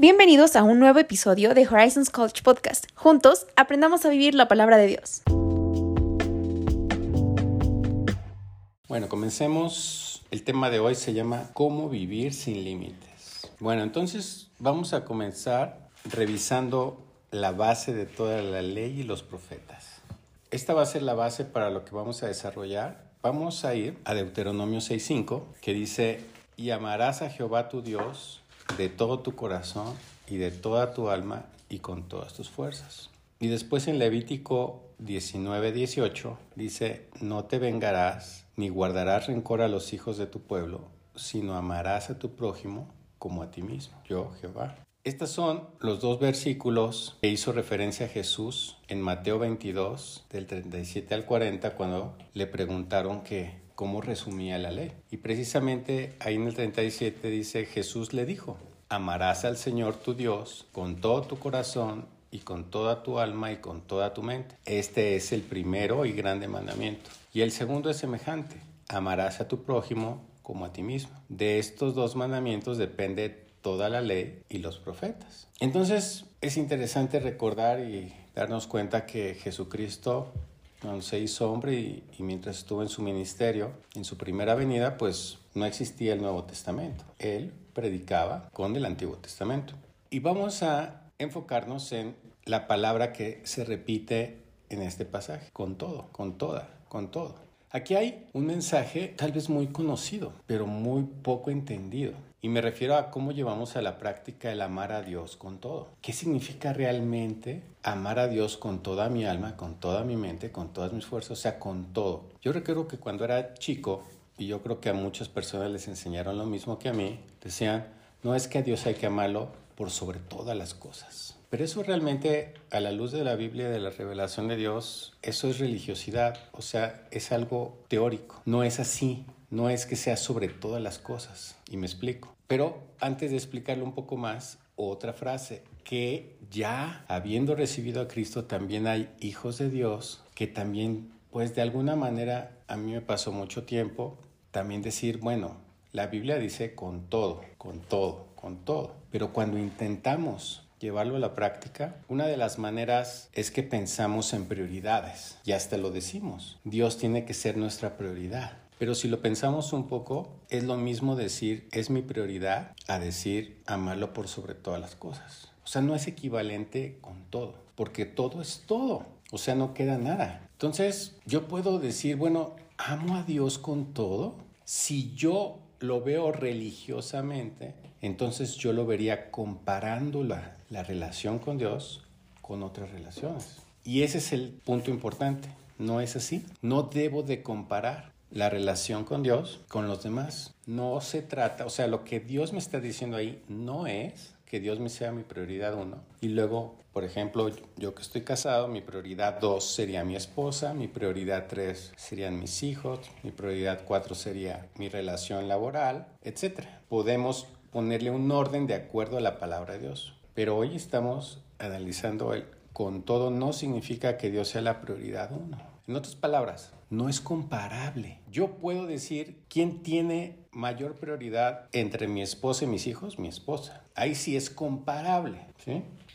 Bienvenidos a un nuevo episodio de Horizons College Podcast. Juntos aprendamos a vivir la palabra de Dios. Bueno, comencemos. El tema de hoy se llama ¿Cómo vivir sin límites? Bueno, entonces vamos a comenzar revisando la base de toda la ley y los profetas. Esta va a ser la base para lo que vamos a desarrollar. Vamos a ir a Deuteronomio 6.5, que dice, y amarás a Jehová tu Dios de todo tu corazón y de toda tu alma y con todas tus fuerzas. Y después en Levítico 19.18 dice, no te vengarás ni guardarás rencor a los hijos de tu pueblo, sino amarás a tu prójimo como a ti mismo, yo Jehová. Estos son los dos versículos que hizo referencia a Jesús en Mateo 22, del 37 al 40, cuando le preguntaron que cómo resumía la ley. Y precisamente ahí en el 37 dice, Jesús le dijo, amarás al Señor tu Dios con todo tu corazón y con toda tu alma y con toda tu mente. Este es el primero y grande mandamiento. Y el segundo es semejante, amarás a tu prójimo como a ti mismo. De estos dos mandamientos depende toda la ley y los profetas. Entonces es interesante recordar y darnos cuenta que Jesucristo se hizo hombre y, y, mientras estuvo en su ministerio, en su primera venida, pues no existía el Nuevo Testamento. Él predicaba con el Antiguo Testamento. Y vamos a enfocarnos en la palabra que se repite en este pasaje, con todo, con toda, con todo. Aquí hay un mensaje tal vez muy conocido, pero muy poco entendido. Y me refiero a cómo llevamos a la práctica el amar a Dios con todo. ¿Qué significa realmente amar a Dios con toda mi alma, con toda mi mente, con todas mis fuerzas, o sea, con todo? Yo recuerdo que cuando era chico, y yo creo que a muchas personas les enseñaron lo mismo que a mí, decían, no es que a Dios hay que amarlo por sobre todas las cosas. Pero eso realmente, a la luz de la Biblia, de la revelación de Dios, eso es religiosidad, o sea, es algo teórico, no es así no es que sea sobre todas las cosas, y me explico. Pero antes de explicarlo un poco más, otra frase, que ya habiendo recibido a Cristo también hay hijos de Dios que también, pues de alguna manera, a mí me pasó mucho tiempo también decir, bueno, la Biblia dice con todo, con todo, con todo. Pero cuando intentamos llevarlo a la práctica, una de las maneras es que pensamos en prioridades. Y hasta lo decimos. Dios tiene que ser nuestra prioridad. Pero si lo pensamos un poco, es lo mismo decir es mi prioridad a decir amarlo por sobre todas las cosas. O sea, no es equivalente con todo, porque todo es todo. O sea, no queda nada. Entonces, yo puedo decir, bueno, amo a Dios con todo. Si yo lo veo religiosamente, entonces yo lo vería comparando la, la relación con Dios con otras relaciones. Y ese es el punto importante. No es así. No debo de comparar la relación con Dios, con los demás. No se trata, o sea, lo que Dios me está diciendo ahí no es que Dios me sea mi prioridad uno. Y luego, por ejemplo, yo que estoy casado, mi prioridad dos sería mi esposa, mi prioridad tres serían mis hijos, mi prioridad cuatro sería mi relación laboral, etc. Podemos ponerle un orden de acuerdo a la palabra de Dios. Pero hoy estamos analizando el con todo no significa que Dios sea la prioridad uno. En otras palabras, no es comparable. Yo puedo decir quién tiene mayor prioridad entre mi esposa y mis hijos, mi esposa. Ahí sí es comparable.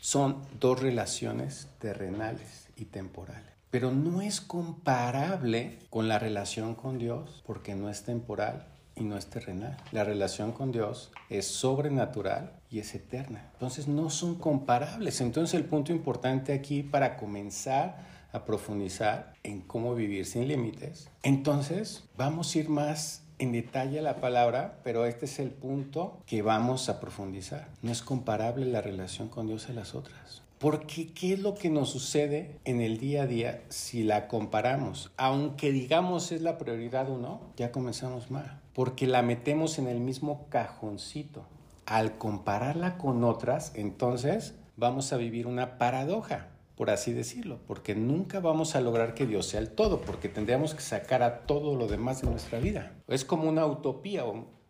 Son dos relaciones terrenales y temporales. Pero no es comparable con la relación con Dios porque no es temporal y no es terrenal. La relación con Dios es sobrenatural y es eterna. Entonces no son comparables. Entonces el punto importante aquí para comenzar a profundizar en cómo vivir sin límites. Entonces, vamos a ir más en detalle a la palabra, pero este es el punto que vamos a profundizar. No es comparable la relación con Dios a las otras. Porque ¿qué es lo que nos sucede en el día a día si la comparamos? Aunque digamos es la prioridad o no, ya comenzamos mal. Porque la metemos en el mismo cajoncito. Al compararla con otras, entonces vamos a vivir una paradoja por así decirlo, porque nunca vamos a lograr que Dios sea el todo, porque tendríamos que sacar a todo lo demás de nuestra vida. Es como una utopía,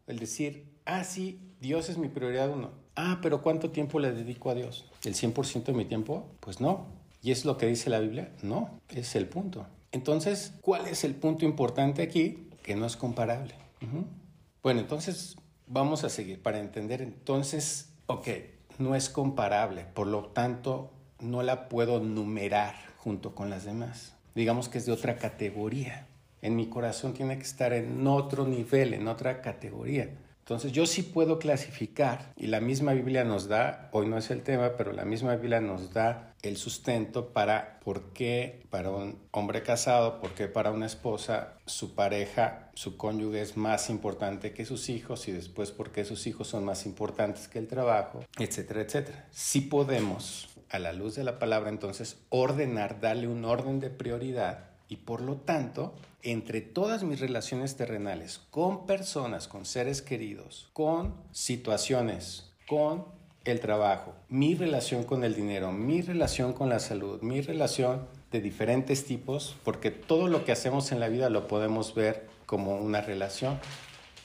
el decir, ah, sí, Dios es mi prioridad uno. Ah, pero ¿cuánto tiempo le dedico a Dios? ¿El 100% de mi tiempo? Pues no. ¿Y es lo que dice la Biblia? No, es el punto. Entonces, ¿cuál es el punto importante aquí? Que no es comparable. Bueno, entonces vamos a seguir para entender. Entonces, ok, no es comparable, por lo tanto no la puedo numerar junto con las demás. Digamos que es de otra categoría. En mi corazón tiene que estar en otro nivel, en otra categoría. Entonces yo sí puedo clasificar y la misma Biblia nos da, hoy no es el tema, pero la misma Biblia nos da el sustento para por qué para un hombre casado, por qué para una esposa su pareja, su cónyuge es más importante que sus hijos y después por qué sus hijos son más importantes que el trabajo, etcétera, etcétera. Sí podemos, a la luz de la palabra entonces, ordenar, darle un orden de prioridad y por lo tanto, entre todas mis relaciones terrenales, con personas, con seres queridos, con situaciones, con el trabajo, mi relación con el dinero, mi relación con la salud, mi relación de diferentes tipos, porque todo lo que hacemos en la vida lo podemos ver como una relación,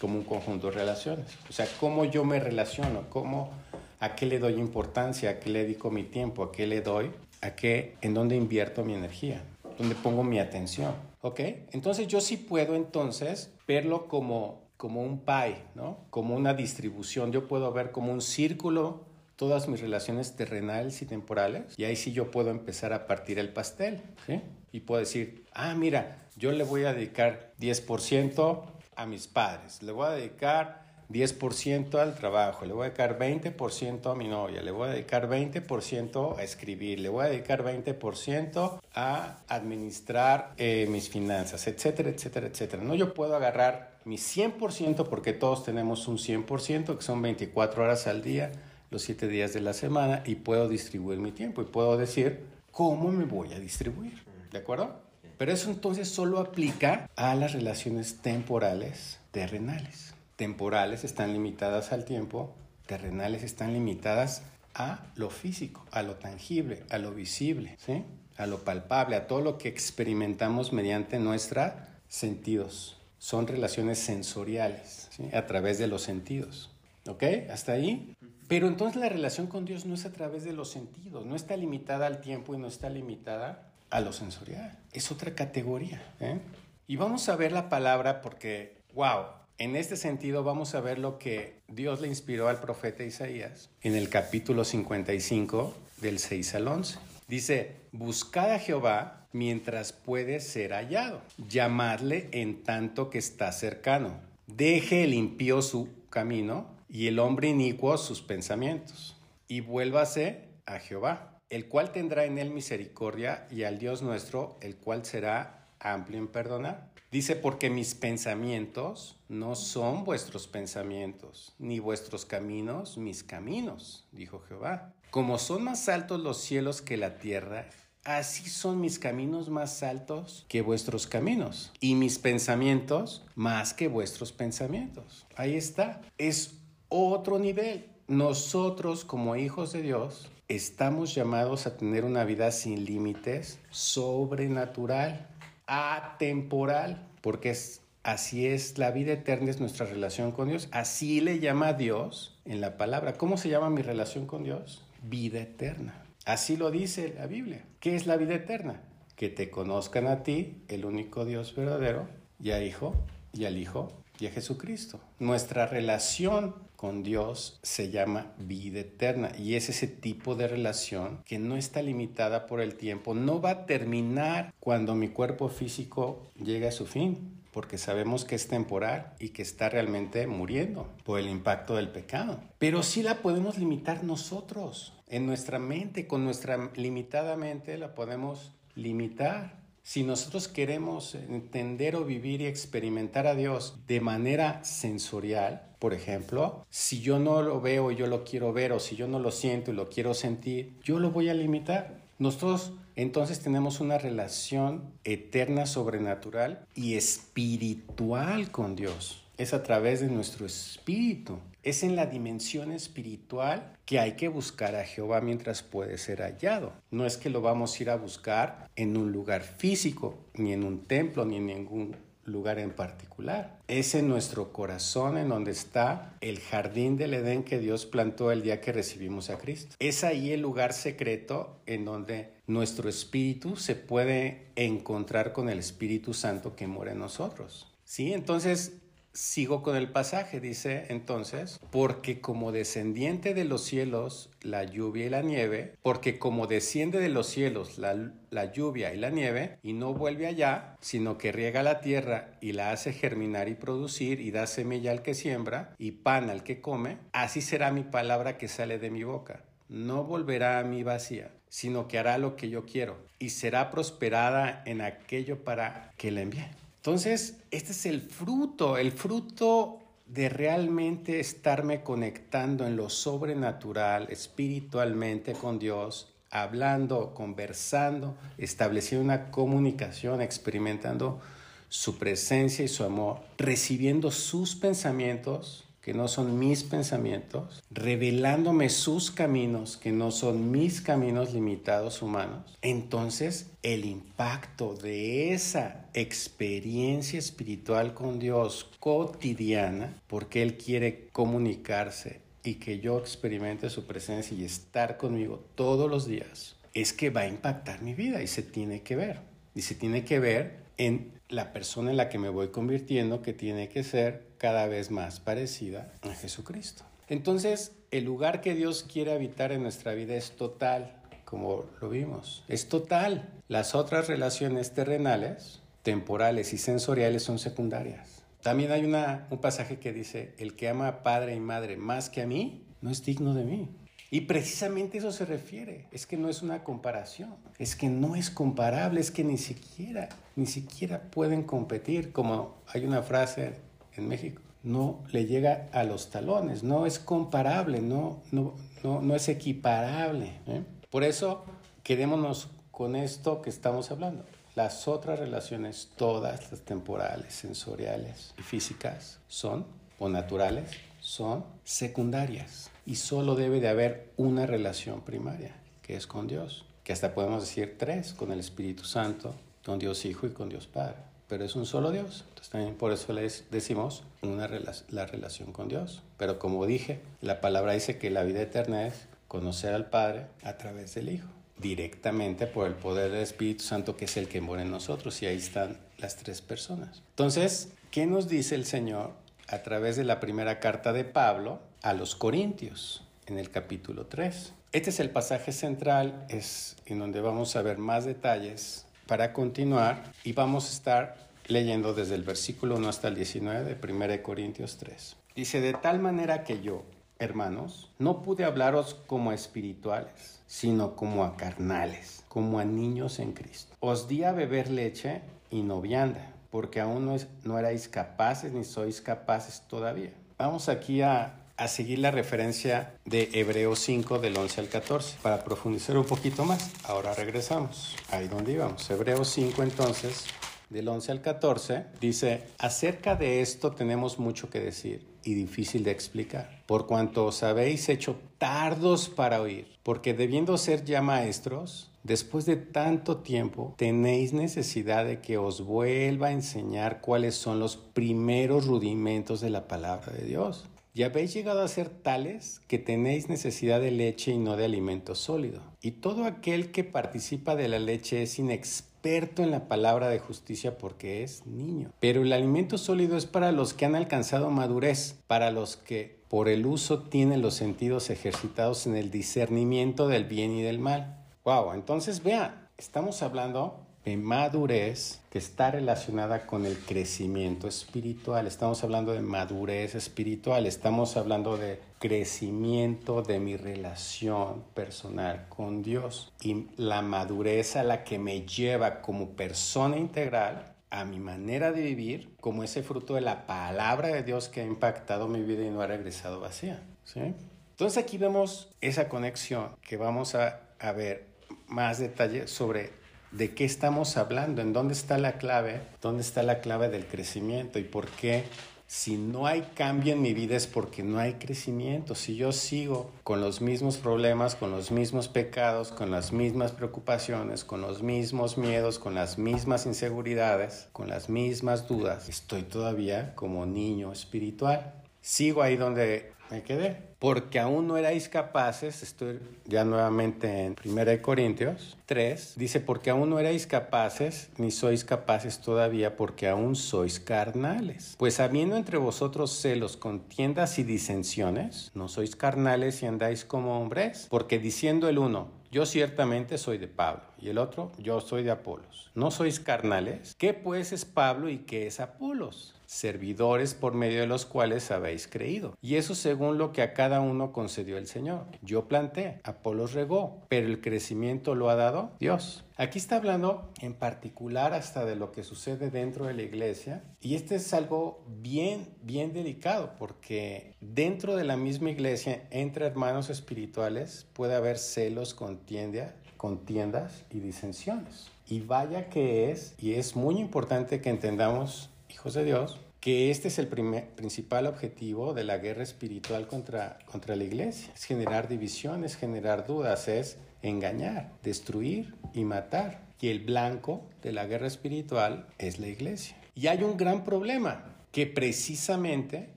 como un conjunto de relaciones. O sea, cómo yo me relaciono, cómo, a qué le doy importancia, a qué le dedico mi tiempo, a qué le doy, a qué, en dónde invierto mi energía donde pongo mi atención, ¿ok? Entonces yo sí puedo entonces verlo como, como un pie, ¿no? Como una distribución. Yo puedo ver como un círculo todas mis relaciones terrenales y temporales y ahí sí yo puedo empezar a partir el pastel, ¿sí? Y puedo decir, ah, mira, yo le voy a dedicar 10% a mis padres, le voy a dedicar 10% al trabajo, le voy a dedicar 20% a mi novia, le voy a dedicar 20% a escribir, le voy a dedicar 20% a administrar eh, mis finanzas, etcétera, etcétera, etcétera. No, yo puedo agarrar mi 100% porque todos tenemos un 100% que son 24 horas al día, los 7 días de la semana y puedo distribuir mi tiempo y puedo decir cómo me voy a distribuir, ¿de acuerdo? Pero eso entonces solo aplica a las relaciones temporales terrenales temporales están limitadas al tiempo, terrenales están limitadas a lo físico, a lo tangible, a lo visible, ¿sí? a lo palpable, a todo lo que experimentamos mediante nuestros sentidos. Son relaciones sensoriales, a través de los sentidos. ¿Ok? ¿Hasta ahí? Pero entonces la relación con Dios no es a través de los sentidos, no está limitada al tiempo y no está limitada a lo sensorial. Es otra categoría. ¿eh? Y vamos a ver la palabra porque, wow, en este sentido vamos a ver lo que Dios le inspiró al profeta Isaías en el capítulo 55 del 6 al 11. Dice, buscad a Jehová mientras puede ser hallado, llamadle en tanto que está cercano. Deje el impío su camino y el hombre inicuo sus pensamientos, y vuélvase a Jehová, el cual tendrá en él misericordia, y al Dios nuestro, el cual será amplio en perdonar Dice, porque mis pensamientos no son vuestros pensamientos, ni vuestros caminos mis caminos, dijo Jehová. Como son más altos los cielos que la tierra, así son mis caminos más altos que vuestros caminos, y mis pensamientos más que vuestros pensamientos. Ahí está, es otro nivel. Nosotros como hijos de Dios estamos llamados a tener una vida sin límites, sobrenatural atemporal, porque así es, la vida eterna es nuestra relación con Dios, así le llama Dios en la palabra. ¿Cómo se llama mi relación con Dios? Vida eterna. Así lo dice la Biblia. ¿Qué es la vida eterna? Que te conozcan a ti, el único Dios verdadero, y a Hijo, y al Hijo, y a Jesucristo. Nuestra relación con Dios se llama vida eterna y es ese tipo de relación que no está limitada por el tiempo, no va a terminar cuando mi cuerpo físico llegue a su fin, porque sabemos que es temporal y que está realmente muriendo por el impacto del pecado. Pero sí la podemos limitar nosotros, en nuestra mente, con nuestra limitada mente la podemos limitar. Si nosotros queremos entender o vivir y experimentar a Dios de manera sensorial, por ejemplo, si yo no lo veo y yo lo quiero ver o si yo no lo siento y lo quiero sentir, yo lo voy a limitar. Nosotros entonces tenemos una relación eterna, sobrenatural y espiritual con Dios. Es a través de nuestro espíritu. Es en la dimensión espiritual que hay que buscar a Jehová mientras puede ser hallado. No es que lo vamos a ir a buscar en un lugar físico, ni en un templo, ni en ningún lugar en particular. Es en nuestro corazón en donde está el jardín del Edén que Dios plantó el día que recibimos a Cristo. Es ahí el lugar secreto en donde nuestro espíritu se puede encontrar con el Espíritu Santo que mora en nosotros. ¿Sí? Entonces, sigo con el pasaje, dice entonces, porque como descendiente de los cielos la lluvia y la nieve, porque como desciende de los cielos la, la, lluvia y la nieve, y no vuelve allá, sino que riega la tierra y la hace germinar y producir, y da semilla al que siembra, y pan al que come, así será mi palabra que sale de mi boca. No volverá a mí vacía, sino que hará lo que yo quiero, y será prosperada en aquello para que la envíe. Entonces, este es el fruto, el fruto de realmente estarme conectando en lo sobrenatural, espiritualmente con Dios, hablando, conversando, estableciendo una comunicación, experimentando su presencia y su amor, recibiendo sus pensamientos, que no son mis pensamientos, revelándome sus caminos, que no son mis caminos limitados humanos, entonces el impacto de esa experiencia espiritual con Dios cotidiana, porque Él quiere comunicarse y que yo experimente su presencia y estar conmigo todos los días, es que va a impactar mi vida y se tiene que ver. Y se tiene que ver en la persona en la que me voy convirtiendo que tiene que ser cada vez más parecida a Jesucristo. Entonces, el lugar que Dios quiere habitar en nuestra vida es total, como lo vimos, es total. Las otras relaciones terrenales, temporales y sensoriales son secundarias. También hay una, un pasaje que dice, el que ama a padre y madre más que a mí, no es digno de mí. Y precisamente eso se refiere, es que no es una comparación, es que no es comparable, es que ni siquiera, ni siquiera pueden competir, como hay una frase en México, no le llega a los talones, no es comparable, no, no, no, no es equiparable. ¿eh? Por eso, quedémonos con esto que estamos hablando. Las otras relaciones, todas las temporales, sensoriales y físicas, son, o naturales, son secundarias y solo debe de haber una relación primaria, que es con Dios, que hasta podemos decir tres, con el Espíritu Santo, con Dios Hijo y con Dios Padre, pero es un solo Dios. Entonces también por eso les decimos una la relación con Dios. Pero como dije, la palabra dice que la vida eterna es conocer al Padre a través del Hijo directamente por el poder del Espíritu Santo que es el que mora en nosotros y ahí están las tres personas. Entonces, ¿qué nos dice el Señor a través de la primera carta de Pablo a los Corintios en el capítulo 3. Este es el pasaje central, es en donde vamos a ver más detalles para continuar y vamos a estar leyendo desde el versículo 1 hasta el 19 de 1 Corintios 3. Dice, de tal manera que yo, hermanos, no pude hablaros como espirituales, sino como a carnales, como a niños en Cristo. Os di a beber leche y no vianda porque aún no, es, no erais capaces ni sois capaces todavía. Vamos aquí a, a seguir la referencia de Hebreos 5 del 11 al 14 para profundizar un poquito más. Ahora regresamos ahí donde íbamos. Hebreos 5 entonces del 11 al 14, dice, acerca de esto tenemos mucho que decir y difícil de explicar, por cuanto os habéis hecho tardos para oír, porque debiendo ser ya maestros, después de tanto tiempo, tenéis necesidad de que os vuelva a enseñar cuáles son los primeros rudimentos de la palabra de Dios. Y habéis llegado a ser tales que tenéis necesidad de leche y no de alimento sólido. Y todo aquel que participa de la leche es inexperto experto en la palabra de justicia porque es niño. Pero el alimento sólido es para los que han alcanzado madurez, para los que por el uso tienen los sentidos ejercitados en el discernimiento del bien y del mal. Wow, entonces vean, estamos hablando de madurez que está relacionada con el crecimiento espiritual. Estamos hablando de madurez espiritual, estamos hablando de crecimiento de mi relación personal con Dios y la madurez a la que me lleva como persona integral a mi manera de vivir como ese fruto de la palabra de Dios que ha impactado mi vida y no ha regresado vacía. ¿sí? Entonces aquí vemos esa conexión que vamos a, a ver más detalle sobre de qué estamos hablando, en dónde está la clave, dónde está la clave del crecimiento y por qué si no hay cambio en mi vida es porque no hay crecimiento. Si yo sigo con los mismos problemas, con los mismos pecados, con las mismas preocupaciones, con los mismos miedos, con las mismas inseguridades, con las mismas dudas, estoy todavía como niño espiritual. Sigo ahí donde me quedé. Porque aún no erais capaces, estoy ya nuevamente en 1 Corintios 3, dice, porque aún no erais capaces, ni sois capaces todavía, porque aún sois carnales. Pues habiendo entre vosotros celos, contiendas y disensiones, no sois carnales y andáis como hombres, porque diciendo el uno, yo ciertamente soy de Pablo y el otro, yo soy de Apolos. ¿No sois carnales? ¿Qué pues es Pablo y qué es Apolos? servidores por medio de los cuales habéis creído. Y eso según lo que a cada uno concedió el Señor. Yo planté, Apolos regó, pero el crecimiento lo ha dado Dios. Aquí está hablando en particular hasta de lo que sucede dentro de la iglesia y este es algo bien, bien delicado porque dentro de la misma iglesia, entre hermanos espirituales, puede haber celos, contienda, contiendas y disensiones. Y vaya que es, y es muy importante que entendamos hijos de Dios, que este es el principal objetivo de la guerra espiritual contra, contra la iglesia. Es generar divisiones, generar dudas, es engañar, destruir y matar. Y el blanco de la guerra espiritual es la iglesia. Y hay un gran problema, que precisamente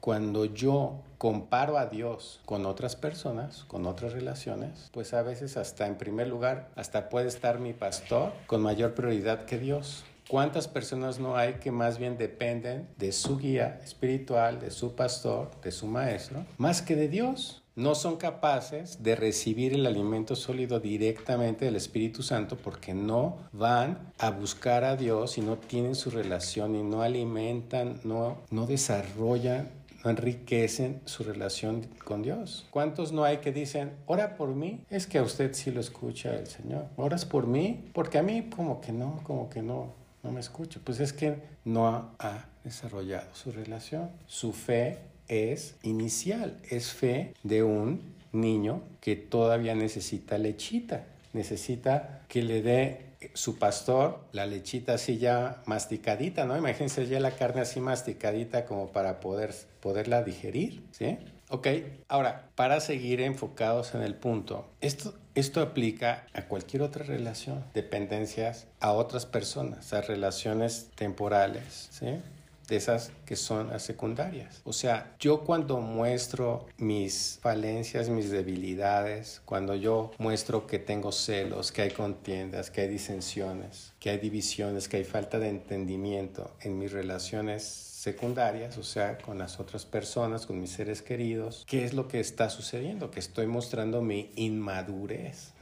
cuando yo comparo a Dios con otras personas, con otras relaciones, pues a veces hasta en primer lugar, hasta puede estar mi pastor con mayor prioridad que Dios. ¿Cuántas personas no hay que más bien dependen de su guía espiritual, de su pastor, de su maestro, más que de Dios? No son capaces de recibir el alimento sólido directamente del Espíritu Santo porque no van a buscar a Dios y no tienen su relación y no alimentan, no, no desarrollan no enriquecen su relación con Dios. ¿Cuántos no hay que dicen, ora por mí? Es que a usted sí lo escucha el Señor. ¿Oras por mí? Porque a mí como que no, como que no no me escucha. Pues es que no ha desarrollado su relación. Su fe es inicial, es fe de un niño que todavía necesita lechita, necesita que le dé su pastor la lechita así ya masticadita, ¿no? Imagínense ya la carne así masticadita como para poder, poderla digerir, ¿sí? Ok, ahora, para seguir enfocados en el punto, esto, esto aplica a cualquier otra relación, dependencias a otras personas, a relaciones temporales, ¿sí? De esas que son las secundarias. O sea, yo cuando muestro mis falencias, mis debilidades, cuando yo muestro que tengo celos, que hay contiendas, que hay disensiones, que hay divisiones, que hay falta de entendimiento en mis relaciones secundarias, o sea, con las otras personas, con mis seres queridos. ¿Qué es lo que está sucediendo? Que estoy mostrando mi inmadurez.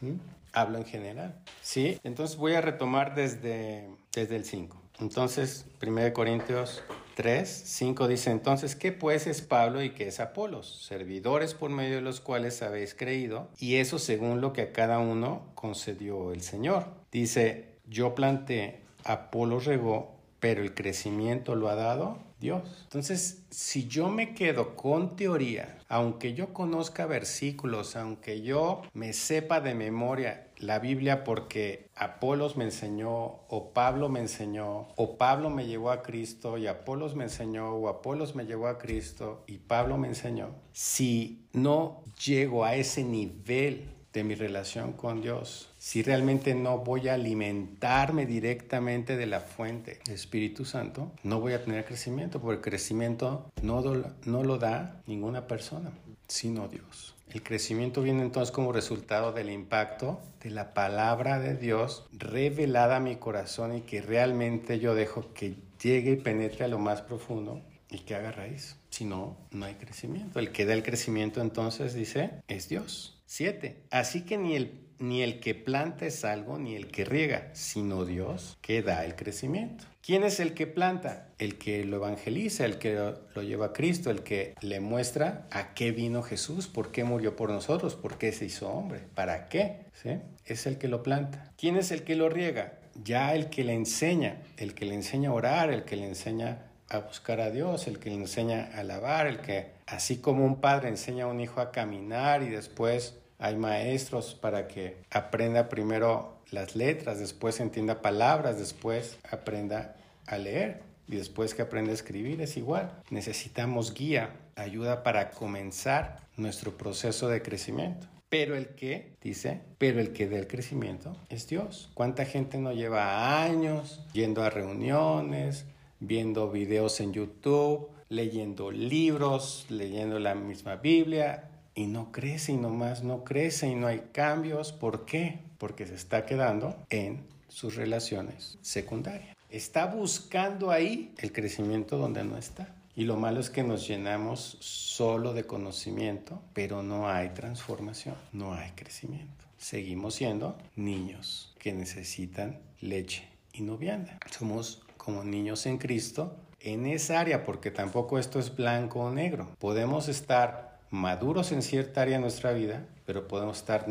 Hablo en general. Sí, entonces voy a retomar desde, desde el 5. Entonces, 1 Corintios 3, 5 dice, entonces, ¿qué pues es Pablo y qué es Apolos? Servidores por medio de los cuales habéis creído, y eso según lo que a cada uno concedió el Señor. Dice, yo planté, Apolos regó, pero el crecimiento lo ha dado Dios. Entonces, si yo me quedo con teoría, aunque yo conozca versículos, aunque yo me sepa de memoria la Biblia porque Apolos me enseñó, o Pablo me enseñó, o Pablo me llevó a Cristo, y Apolos me enseñó, o Apolos me llevó a Cristo, y Pablo me enseñó, si no llego a ese nivel de mi relación con Dios, si realmente no voy a alimentarme directamente de la fuente Espíritu Santo, no voy a tener crecimiento, porque el crecimiento no, no lo da ninguna persona, sino Dios. El crecimiento viene entonces como resultado del impacto de la palabra de Dios revelada a mi corazón y que realmente yo dejo que llegue y penetre a lo más profundo y que haga raíz. Si no, no hay crecimiento. El que da el crecimiento entonces dice es Dios. Siete. Así que ni el, ni el que planta es algo, ni el que riega, sino Dios que da el crecimiento. ¿Quién es el que planta? El que lo evangeliza, el que lo, lleva a Cristo, el que le muestra a qué vino Jesús, por qué murió por nosotros, por qué se hizo hombre, para qué. ¿Sí? Es el que lo planta. ¿Quién es el que lo riega? Ya el que le enseña, el que le enseña a orar, el que le enseña a buscar a Dios, el que le enseña a alabar, el que, así como un padre enseña a un hijo a caminar y después hay maestros para que aprenda primero las letras, después entienda palabras, después aprenda a leer y después que aprenda a escribir es igual. Necesitamos guía, ayuda para comenzar nuestro proceso de crecimiento. Pero el que, dice, pero el que del crecimiento es Dios. ¿Cuánta gente no lleva años yendo a reuniones, viendo videos en YouTube, leyendo libros, leyendo la misma Biblia, y no crece y nomás no crece y no hay cambios. ¿Por qué? Porque se está quedando en sus relaciones secundarias. Está buscando ahí el crecimiento donde no está. Y lo malo es que nos llenamos solo de conocimiento, pero no hay transformación, no hay crecimiento. Seguimos siendo niños que necesitan leche y no vianda. Somos como niños en Cristo en esa área, porque tampoco esto es blanco o negro. Podemos estar maduros en cierta área de nuestra vida, pero podemos estar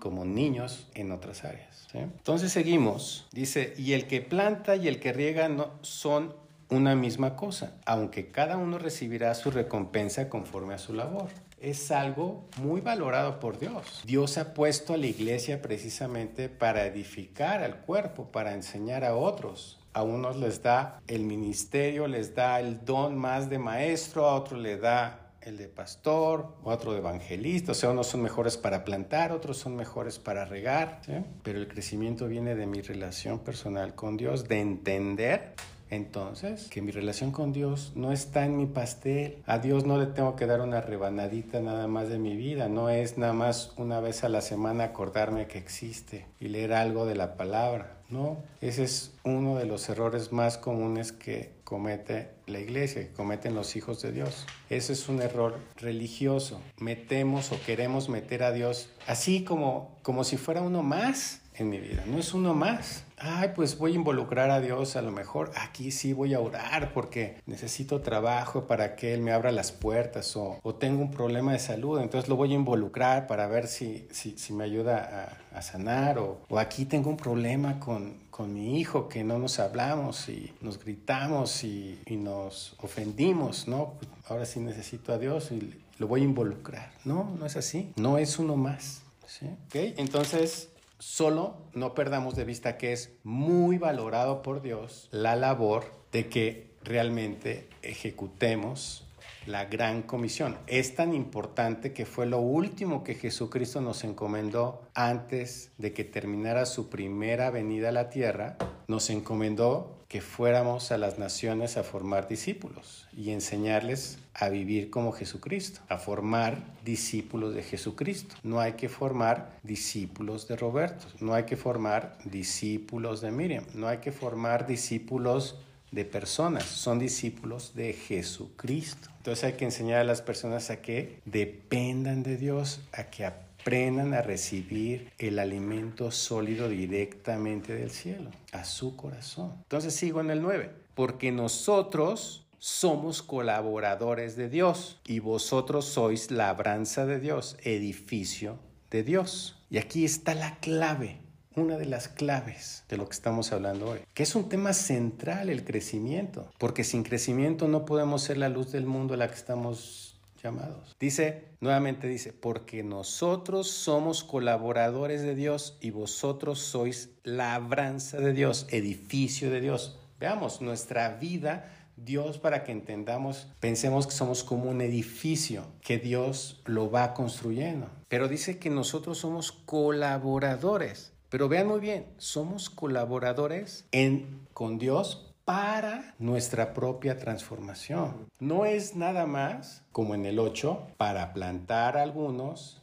como niños en otras áreas. Entonces seguimos. Dice, y el que planta y el que riega no son una misma cosa, aunque cada uno recibirá su recompensa conforme a su labor. Es algo muy valorado por Dios. Dios ha puesto a la iglesia precisamente para edificar al cuerpo, para enseñar a otros. A unos les da el ministerio, les da el don más de maestro, a otros le da el de pastor, otro de evangelista, o sea, unos son mejores para plantar, otros son mejores para regar, pero el crecimiento viene de mi relación personal con Dios, de entender entonces, que mi relación con Dios no está en mi pastel. A Dios no le tengo que dar una rebanadita nada más de mi vida. No es nada más una vez a la semana acordarme que existe y leer algo de la palabra. No, ese es uno de los errores más comunes que comete la iglesia, que cometen los hijos de Dios. Ese es un error religioso. Metemos o queremos meter a Dios así como, como si fuera uno más en mi vida. No es uno más ay, pues voy a involucrar a Dios, a lo mejor aquí sí voy a orar porque necesito trabajo para que Él me abra las puertas o, tengo un problema de salud, entonces lo voy a involucrar para ver si, si, me ayuda a, sanar o, aquí tengo un problema con, con, mi hijo que no nos hablamos y nos gritamos y, y nos ofendimos, ¿no? Ahora sí necesito a Dios y lo voy a involucrar. No, no es así, no es uno más. ¿sí? ¿Okay? Entonces, Solo no perdamos de vista que es muy valorado por Dios la labor de que realmente ejecutemos la gran comisión. Es tan importante que fue lo último que Jesucristo nos encomendó antes de que terminara su primera venida a la tierra. Nos encomendó que fuéramos a las naciones a formar discípulos y enseñarles a vivir como Jesucristo, a formar discípulos de Jesucristo. No hay que formar discípulos de Roberto, no hay que formar discípulos de Miriam, no hay que formar discípulos de personas, son discípulos de Jesucristo. Entonces hay que enseñar a las personas a que dependan de Dios, a que aprendan a recibir el alimento sólido directamente del cielo, a su corazón. Entonces sigo en el 9, porque nosotros somos colaboradores de Dios y vosotros sois labranza de Dios, edificio de Dios. Y aquí está la clave una de las claves de lo que estamos hablando hoy, que es un tema central el crecimiento, porque sin crecimiento no podemos ser la luz del mundo a la que estamos llamados. Dice, nuevamente dice, porque nosotros somos colaboradores de Dios y vosotros sois labranza de Dios, edificio de Dios. Veamos, nuestra vida Dios para que entendamos, pensemos que somos como un edificio que Dios lo va construyendo. Pero dice que nosotros somos colaboradores. Pero vean muy bien, somos colaboradores en, con Dios para nuestra propia transformación. No es nada más, como en el 8, para plantar a algunos,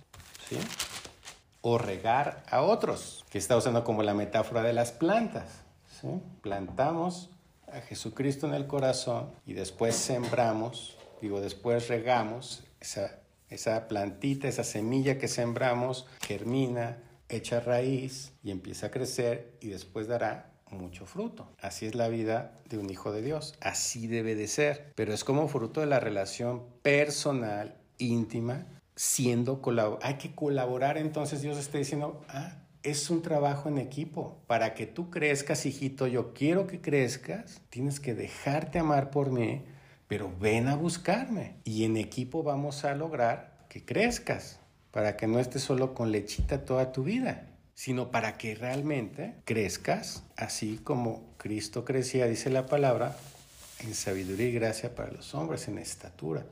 ¿sí? O regar a otros, que está usando como la metáfora de las plantas. ¿sí? Plantamos a Jesucristo en el corazón y después sembramos, digo, después regamos esa, esa plantita, esa semilla que sembramos, germina, echa raíz y empieza a crecer y después dará mucho fruto. Así es la vida de un hijo de Dios, así debe de ser, pero es como fruto de la relación personal, íntima, siendo. Hay que colaborar, entonces Dios está diciendo, ah, es un trabajo en equipo. Para que tú crezcas, hijito, yo quiero que crezcas, tienes que dejarte amar por mí, pero ven a buscarme. Y en equipo vamos a lograr que crezcas para que no estés solo con lechita toda tu vida, sino para que realmente crezcas así como Cristo crecía, dice la palabra, en sabiduría y gracia para los hombres, en estatura.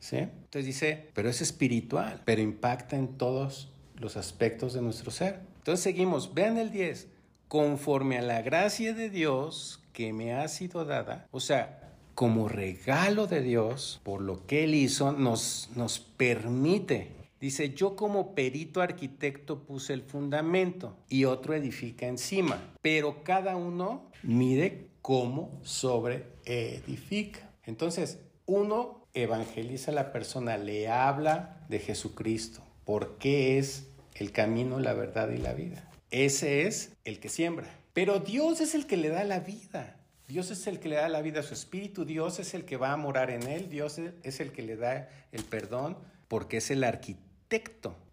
¿sí? Entonces dice, pero es espiritual, pero impacta en todos los aspectos de nuestro ser. Entonces seguimos, vean el 10, conforme a la gracia de Dios que me ha sido dada, o sea, como regalo de Dios, por lo que Él hizo, nos, nos permite. Dice, yo como perito arquitecto puse el fundamento y otro edifica encima, pero cada uno mide cómo sobre edifica. Entonces, uno evangeliza a la persona, le habla de Jesucristo, porque es el camino, la verdad y la vida. Ese es el que siembra. Pero Dios es el que le da la vida. Dios es el que le da la vida a su espíritu. Dios es el que va a morar en él. Dios es el que le da el perdón porque es el arquitecto,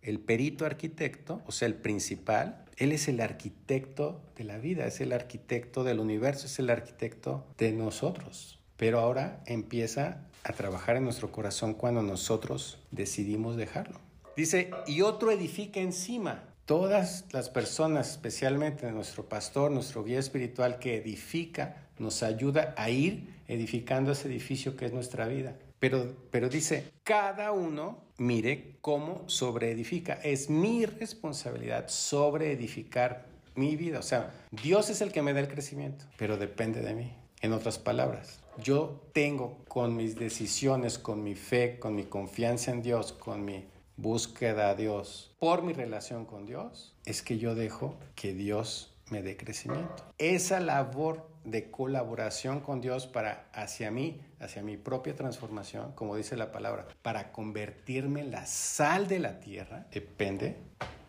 el perito arquitecto, o sea, el principal. Él es el arquitecto de la vida, es el arquitecto del universo, es el arquitecto de nosotros. Pero ahora empieza a trabajar en nuestro corazón cuando nosotros decidimos dejarlo. Dice, y otro edifica encima. Todas las personas, especialmente nuestro pastor, nuestro guía espiritual que edifica, nos ayuda a ir edificando ese edificio que es nuestra vida. Pero, pero dice, cada uno mire cómo sobreedifica. Es mi responsabilidad sobreedificar mi vida. O sea, Dios es el que me da el crecimiento, pero depende de mí. En otras palabras, yo tengo con mis decisiones, con mi fe, con mi confianza en Dios, con mi búsqueda a Dios, por mi relación con Dios, es que yo dejo que Dios me dé crecimiento. Esa labor de colaboración con Dios para hacia mí, hacia mi propia transformación, como dice la palabra, para convertirme en la sal de la tierra, depende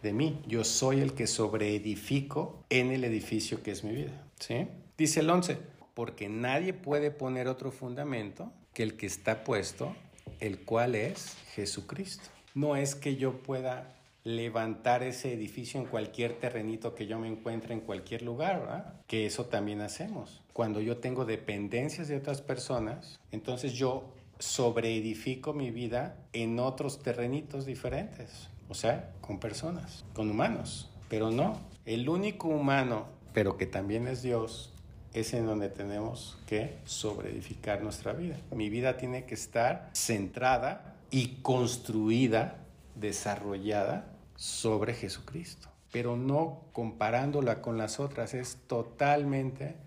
de mí. Yo soy el que sobreedifico en el edificio que es mi vida. ¿sí? Dice el 11, porque nadie puede poner otro fundamento que el que está puesto, el cual es Jesucristo no es que yo pueda levantar ese edificio en cualquier terrenito que yo me encuentre en cualquier lugar, ¿verdad? que eso también hacemos. Cuando yo tengo dependencias de otras personas, entonces yo sobreedifico mi vida en otros terrenitos diferentes, o sea, con personas, con humanos. Pero no, el único humano, pero que también es Dios, es en donde tenemos que sobreedificar nuestra vida. Mi vida tiene que estar centrada y construida, desarrollada sobre Jesucristo. Pero no comparándola con las otras, es totalmente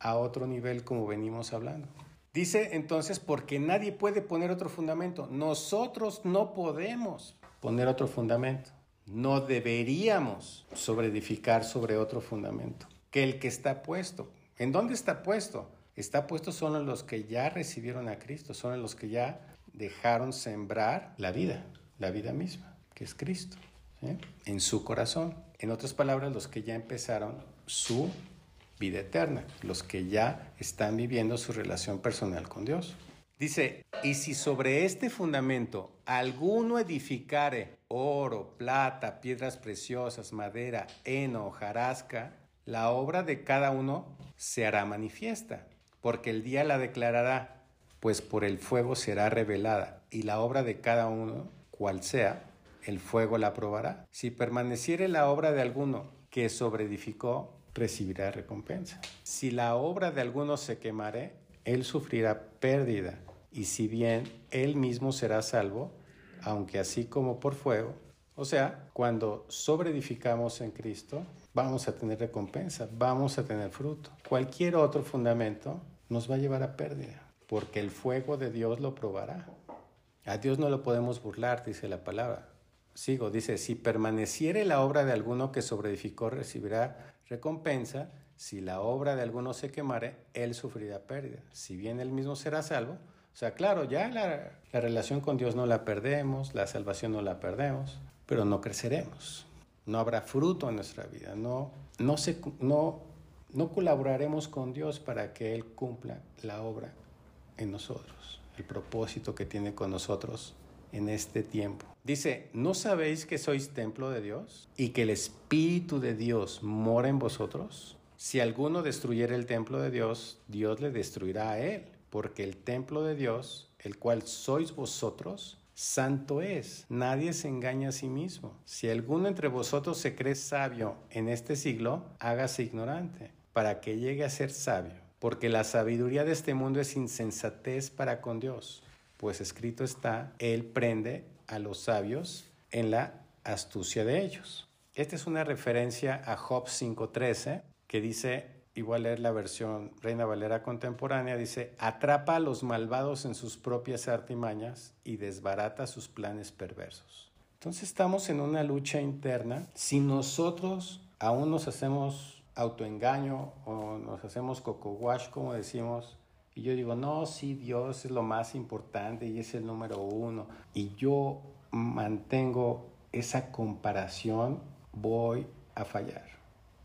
a otro nivel como venimos hablando. Dice entonces, porque nadie puede poner otro fundamento. Nosotros no podemos poner otro fundamento. No deberíamos sobreedificar sobre otro fundamento que el que está puesto. ¿En dónde está puesto? Está puesto solo en los que ya recibieron a Cristo, son en los que ya dejaron sembrar la vida, la vida misma, que es Cristo, en su corazón. En otras palabras, los que ya empezaron su vida eterna, los que ya están viviendo su relación personal con Dios. Dice, y si sobre este fundamento alguno edificare oro, plata, piedras preciosas, madera, heno, hojarasca, la obra de cada uno se hará manifiesta, porque el día la declarará, pues por el fuego será revelada, y la obra de cada uno, cual sea, el fuego la probará. Si permaneciere la obra de alguno que sobreedificó, recibirá recompensa. Si la obra de alguno se quemare, él sufrirá pérdida, y si bien él mismo será salvo, aunque así como por fuego, o sea, cuando sobreedificamos en Cristo, vamos a tener recompensa, vamos a tener fruto. Cualquier otro fundamento nos va a llevar a pérdida porque el fuego de Dios lo probará. A Dios no lo podemos burlar, dice la palabra. Sigo, dice, si permaneciere la obra de alguno que sobreedificó, recibirá recompensa. Si la obra de alguno se quemare, él sufrirá pérdida. Si bien él mismo será salvo. O sea, claro, ya la, la relación con Dios no la perdemos, la salvación no la perdemos, pero no creceremos. No habrá fruto en nuestra vida. No, no, se, no, no colaboraremos con Dios para que Él cumpla la obra en nosotros, el propósito que tiene con nosotros en este tiempo. Dice, ¿no sabéis que sois templo de Dios y que el Espíritu de Dios mora en vosotros? Si alguno destruyera el templo de Dios, Dios le destruirá a él, porque el templo de Dios, el cual sois vosotros, santo es. Nadie se engaña a sí mismo. Si alguno entre vosotros se cree sabio en este siglo, hágase ignorante, para que llegue a ser sabio porque la sabiduría de este mundo es insensatez para con Dios, pues escrito está, Él prende a los sabios en la astucia de ellos. Esta es una referencia a Job 5.13 que dice, igual leer la versión Reina Valera contemporánea, dice, atrapa a los malvados en sus propias artimañas y desbarata sus planes perversos. Entonces estamos en una lucha interna. Si nosotros aún nos hacemos autoengaño o nos hacemos coco wash, como decimos, y yo digo, no, sí, Dios es lo más importante y es el número uno, y yo mantengo esa comparación, voy a fallar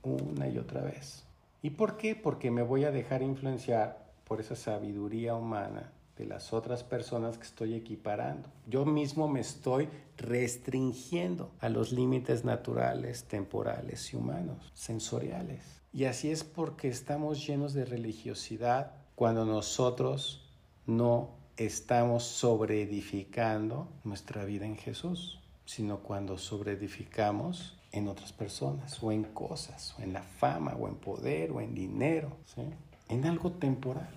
una y otra vez. ¿Y por qué? Porque me voy a dejar influenciar por esa sabiduría humana de las otras personas que estoy equiparando. Yo mismo me estoy restringiendo a los límites naturales, temporales y humanos, sensoriales. Y así es porque estamos llenos de religiosidad cuando nosotros no estamos sobreedificando nuestra vida en Jesús, sino cuando sobreedificamos en otras personas o en cosas, o en la fama, o en poder, o en dinero, en algo temporal,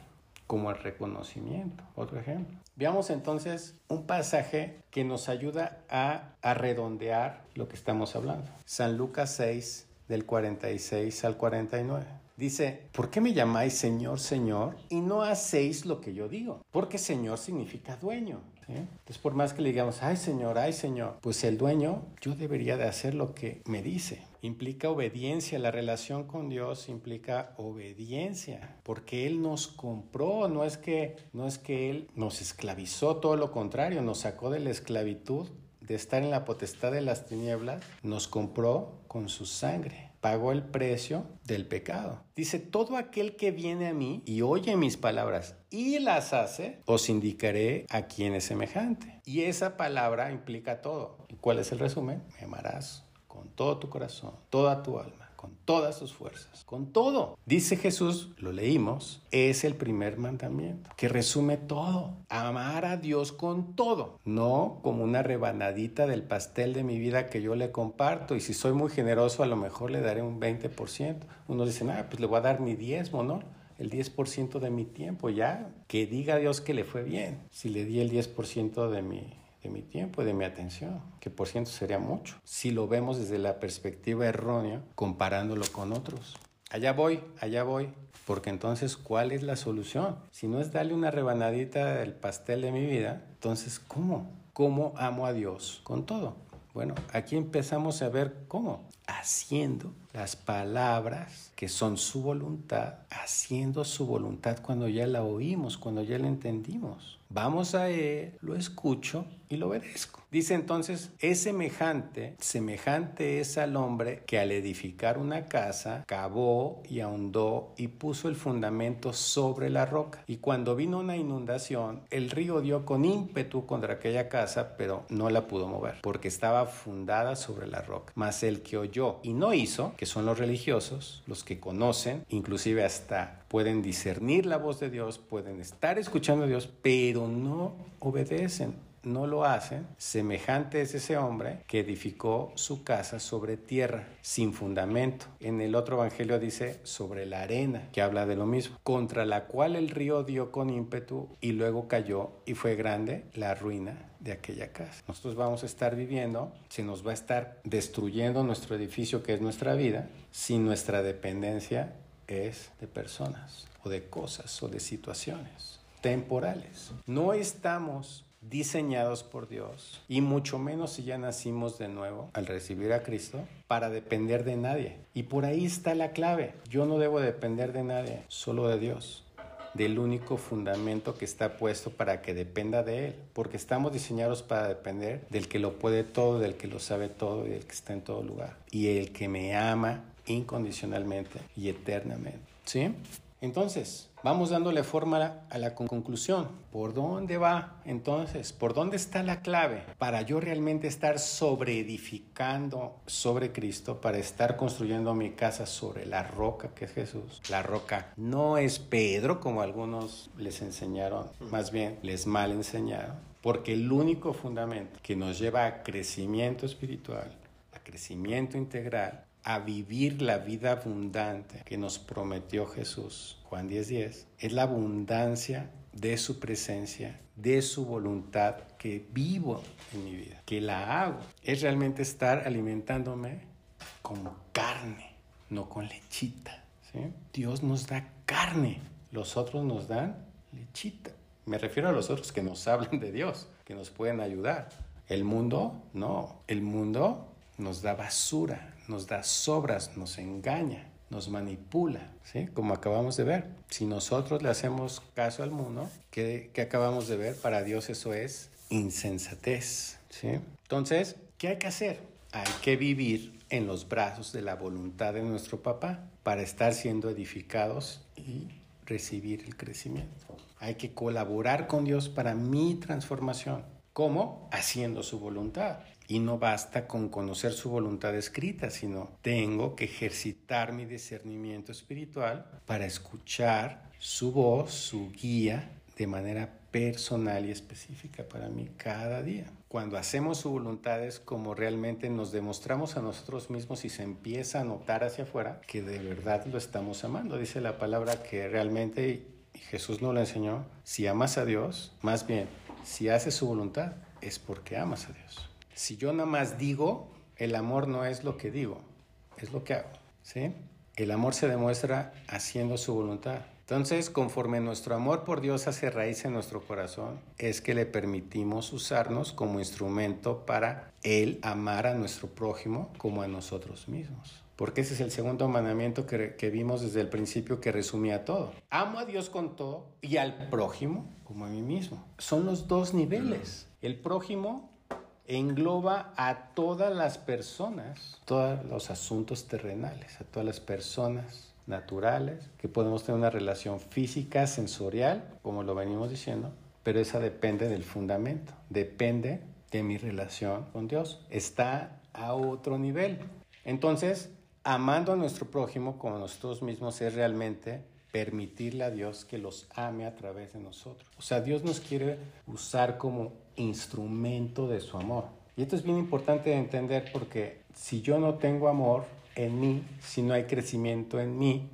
como el reconocimiento. Otro ejemplo. Veamos entonces un pasaje que nos ayuda a, a redondear lo que estamos hablando. San Lucas 6, del 46 al 49. Dice, ¿por qué me llamáis Señor, Señor y no hacéis lo que yo digo? Porque Señor significa dueño. Entonces, por más que le digamos, ay Señor, ay Señor, pues el dueño, yo debería de hacer lo que me dice. Implica obediencia, la relación con Dios implica obediencia, porque Él nos compró, no es que, no es que Él nos esclavizó, todo lo contrario, nos sacó de la esclavitud de estar en la potestad de las tinieblas, nos compró con su sangre pagó el precio del pecado. Dice, todo aquel que viene a mí y oye mis palabras y las hace, os indicaré a quién es semejante. Y esa palabra implica todo. ¿Y cuál es el resumen? Me amarás con todo tu corazón, toda tu alma con todas sus fuerzas, con todo. Dice Jesús, lo leímos, es el primer mandamiento, que resume todo. Amar a Dios con todo, no como una rebanadita del pastel de mi vida que yo le comparto y si soy muy generoso a lo mejor le daré un 20%. Uno dice, ah, pues le voy a dar mi diezmo, ¿no? el 10% de mi tiempo, ya que diga Dios que le fue bien, si le di el 10% de mi de mi tiempo de mi atención, que por ciento sería mucho, si lo vemos desde la perspectiva errónea, comparándolo con otros. Allá voy, allá voy, porque entonces, ¿cuál es la solución? Si no es darle una rebanadita del pastel de mi vida, entonces, ¿cómo? ¿Cómo amo a Dios? Con todo. Bueno, aquí empezamos a ver cómo. Haciendo las palabras que son su voluntad, haciendo su voluntad cuando ya la oímos, cuando ya la entendimos. Vamos a él, lo escucho y lo obedezco. Dice entonces, es semejante, semejante es al hombre que al edificar una casa, cavó y ahondó y puso el fundamento sobre la roca. Y cuando vino una inundación, el río dio con ímpetu contra aquella casa, pero no la pudo mover, porque estaba fundada sobre la roca. Mas el que oyó y no hizo, que son los religiosos, los que conocen, inclusive hasta pueden discernir la voz de Dios, pueden estar escuchando a Dios, pero no obedecen, no lo hacen, semejante es ese hombre que edificó su casa sobre tierra, sin fundamento. En el otro evangelio dice sobre la arena, que habla de lo mismo, contra la cual el río dio con ímpetu y luego cayó y fue grande la ruina de aquella casa. Nosotros vamos a estar viviendo, se nos va a estar destruyendo nuestro edificio que es nuestra vida, sin nuestra dependencia es de personas o de cosas o de situaciones temporales. No estamos diseñados por Dios y mucho menos si ya nacimos de nuevo al recibir a Cristo para depender de nadie. Y por ahí está la clave. Yo no debo depender de nadie, solo de Dios del único fundamento que está puesto para que dependa de Él, porque estamos diseñados para depender del que lo puede todo, del que lo sabe todo y del que está en todo lugar, y el que me ama incondicionalmente y eternamente. ¿Sí? Entonces, vamos dándole forma a la conclusión. ¿Por dónde va entonces? ¿Por dónde está la clave para yo realmente estar sobre edificando sobre Cristo, para estar construyendo mi casa sobre la roca que es Jesús? La roca no es Pedro, como algunos les enseñaron, más bien les mal enseñaron, porque el único fundamento que nos lleva a crecimiento espiritual, a crecimiento integral, a vivir la vida abundante que nos prometió Jesús, Juan 10:10, es la abundancia de su presencia, de su voluntad que vivo en mi vida, que la hago. Es realmente estar alimentándome con carne, no con lechita. ¿sí? Dios nos da carne, los otros nos dan lechita. Me refiero a los otros que nos hablan de Dios, que nos pueden ayudar. El mundo, no. El mundo nos da basura, nos da sobras, nos engaña, nos manipula, ¿sí? Como acabamos de ver. Si nosotros le hacemos caso al mundo, ¿qué, acabamos de ver? Para Dios eso es insensatez, ¿sí? Entonces, ¿qué hay que hacer? Hay que vivir en los brazos de la voluntad de nuestro papá para estar siendo edificados y recibir el crecimiento. Hay que colaborar con Dios para mi transformación. ¿Cómo? Haciendo su voluntad. Y no basta con conocer su voluntad escrita, sino tengo que ejercitar mi discernimiento espiritual para escuchar su voz, su guía de manera personal y específica para mí cada día. Cuando hacemos su voluntad es como realmente nos demostramos a nosotros mismos y se empieza a notar hacia afuera que de verdad lo estamos amando. Dice la palabra que realmente, y Jesús nos lo enseñó, si amas a Dios, más bien, si haces su voluntad, es porque amas a Dios. Si yo nada más digo, el amor no es lo que digo, es lo que hago. ¿sí? El amor se demuestra haciendo su voluntad. Entonces, conforme nuestro amor por Dios hace raíz en nuestro corazón, es que le permitimos usarnos como instrumento para Él amar a nuestro prójimo como a nosotros mismos. Porque ese es el segundo mandamiento que, que, vimos desde el principio que resumía todo. Amo a Dios con todo y al prójimo como a mí mismo. Son los dos niveles. El prójimo engloba a todas las personas, todos los asuntos terrenales, a todas las personas naturales, que podemos tener una relación física, sensorial, como lo venimos diciendo, pero esa depende del fundamento, depende de mi relación con Dios, está a otro nivel. Entonces, amando a nuestro prójimo como nosotros mismos es realmente permitirle a Dios que los ame a través de nosotros. O sea, Dios nos quiere usar como instrumento de su amor. Y esto es bien importante de entender porque si yo no tengo amor, en mí, si no hay crecimiento en mí,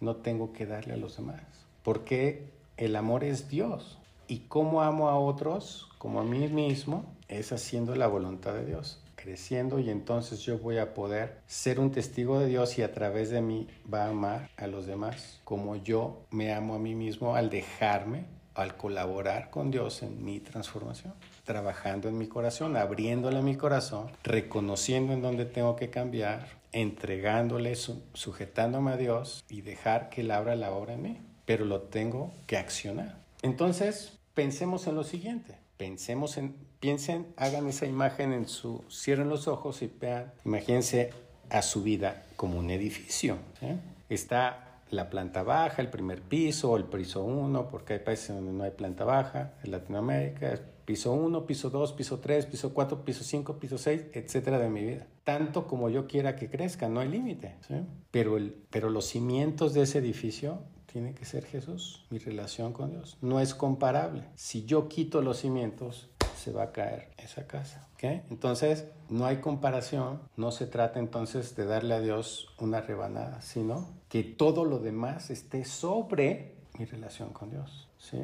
no tengo que darle a los demás. Porque el amor es Dios. Y cómo amo a otros, como a mí mismo, es haciendo la voluntad de Dios, y entonces yo voy a poder ser un testigo de Dios y a través de mí va a amar a los demás, como yo me amo a mí mismo al dejarme, al colaborar con Dios en mi transformación, trabajando en mi corazón, abriéndole mi corazón, reconociendo en dónde tengo que cambiar, entregándole, sujetándome a Dios y dejar que Él abra la obra en mí. Pero lo tengo que accionar. Entonces, pensemos en lo siguiente. Pensemos en, piensen, hagan esa imagen en su, cierren los ojos y vean, imagínense a su vida como un edificio. Está la planta baja, el primer piso el piso uno, porque hay países donde no hay planta baja, en Latinoamérica, piso 1, piso 2, piso 3, piso 4, piso 5, piso 6, etcétera de mi vida. Tanto como yo quiera que crezca, no hay límite. Pero, el, pero los cimientos de ese edificio tienen que ser Jesús, mi relación con Dios. No es comparable. Si yo quito los cimientos, se va a caer esa casa. Entonces, no hay comparación, no se trata entonces de darle a Dios una rebanada, sino que todo lo demás esté sobre mi relación con Dios. ¿sí?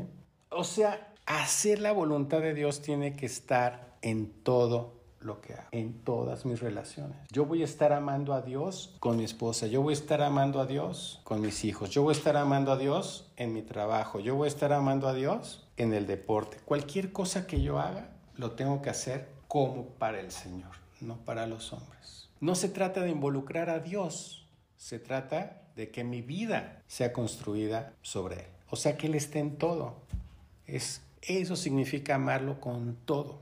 O sea, hacer la voluntad de Dios tiene que estar en todo lo que hago, en todas mis relaciones. Yo voy a estar amando a Dios con mi esposa, yo voy a estar amando a Dios con mis hijos, yo voy a estar amando a Dios en mi trabajo, yo voy a estar amando a Dios en el deporte. Cualquier cosa que yo haga, lo tengo que hacer como para el Señor, no para los hombres. No se trata de involucrar a Dios, se trata de que mi vida sea construida sobre Él. O sea, que Él esté en todo. Es eso significa amarlo con todo,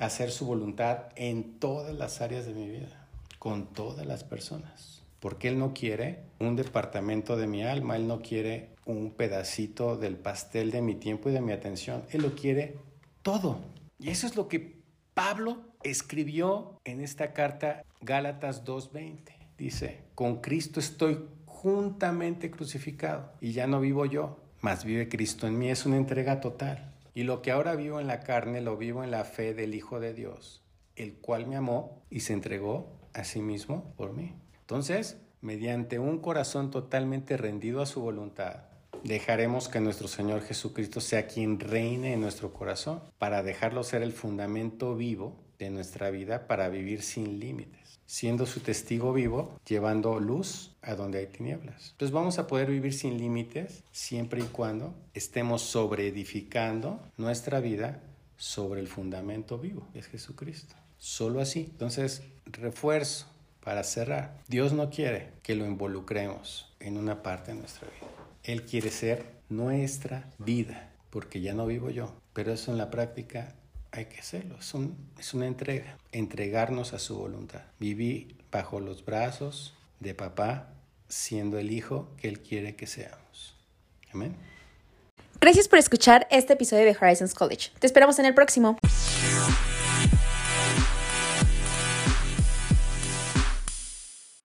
hacer su voluntad en todas las áreas de mi vida, con todas las personas. Porque Él no quiere un departamento de mi alma, Él no quiere un pedacito del pastel de mi tiempo y de mi atención, Él lo quiere todo. Y eso es lo que Pablo escribió en esta carta Gálatas 2.20. Dice, con Cristo estoy juntamente crucificado y ya no vivo yo, mas vive Cristo en mí. Es una entrega total. Y lo que ahora vivo en la carne lo vivo en la fe del Hijo de Dios, el cual me amó y se entregó a sí mismo por mí. Entonces, mediante un corazón totalmente rendido a su voluntad, dejaremos que nuestro Señor Jesucristo sea quien reine en nuestro corazón, para dejarlo ser el fundamento vivo de nuestra vida para vivir sin límites. siendo su testigo vivo, llevando luz a donde hay tinieblas. Entonces vamos a poder vivir sin límites siempre y cuando estemos sobreedificando nuestra vida sobre el fundamento vivo, que es Jesucristo. Solo así. Entonces, refuerzo para cerrar. Dios no quiere que lo involucremos en una parte de nuestra vida. Él quiere ser nuestra vida, porque ya no vivo yo. Pero eso en la práctica hay que hacerlo. Es, es una entrega. Entregarnos a su voluntad. Vivir bajo los brazos de papá, siendo el hijo que Él quiere que seamos. Amén. Gracias por escuchar este episodio de Horizons College. Te esperamos en el próximo.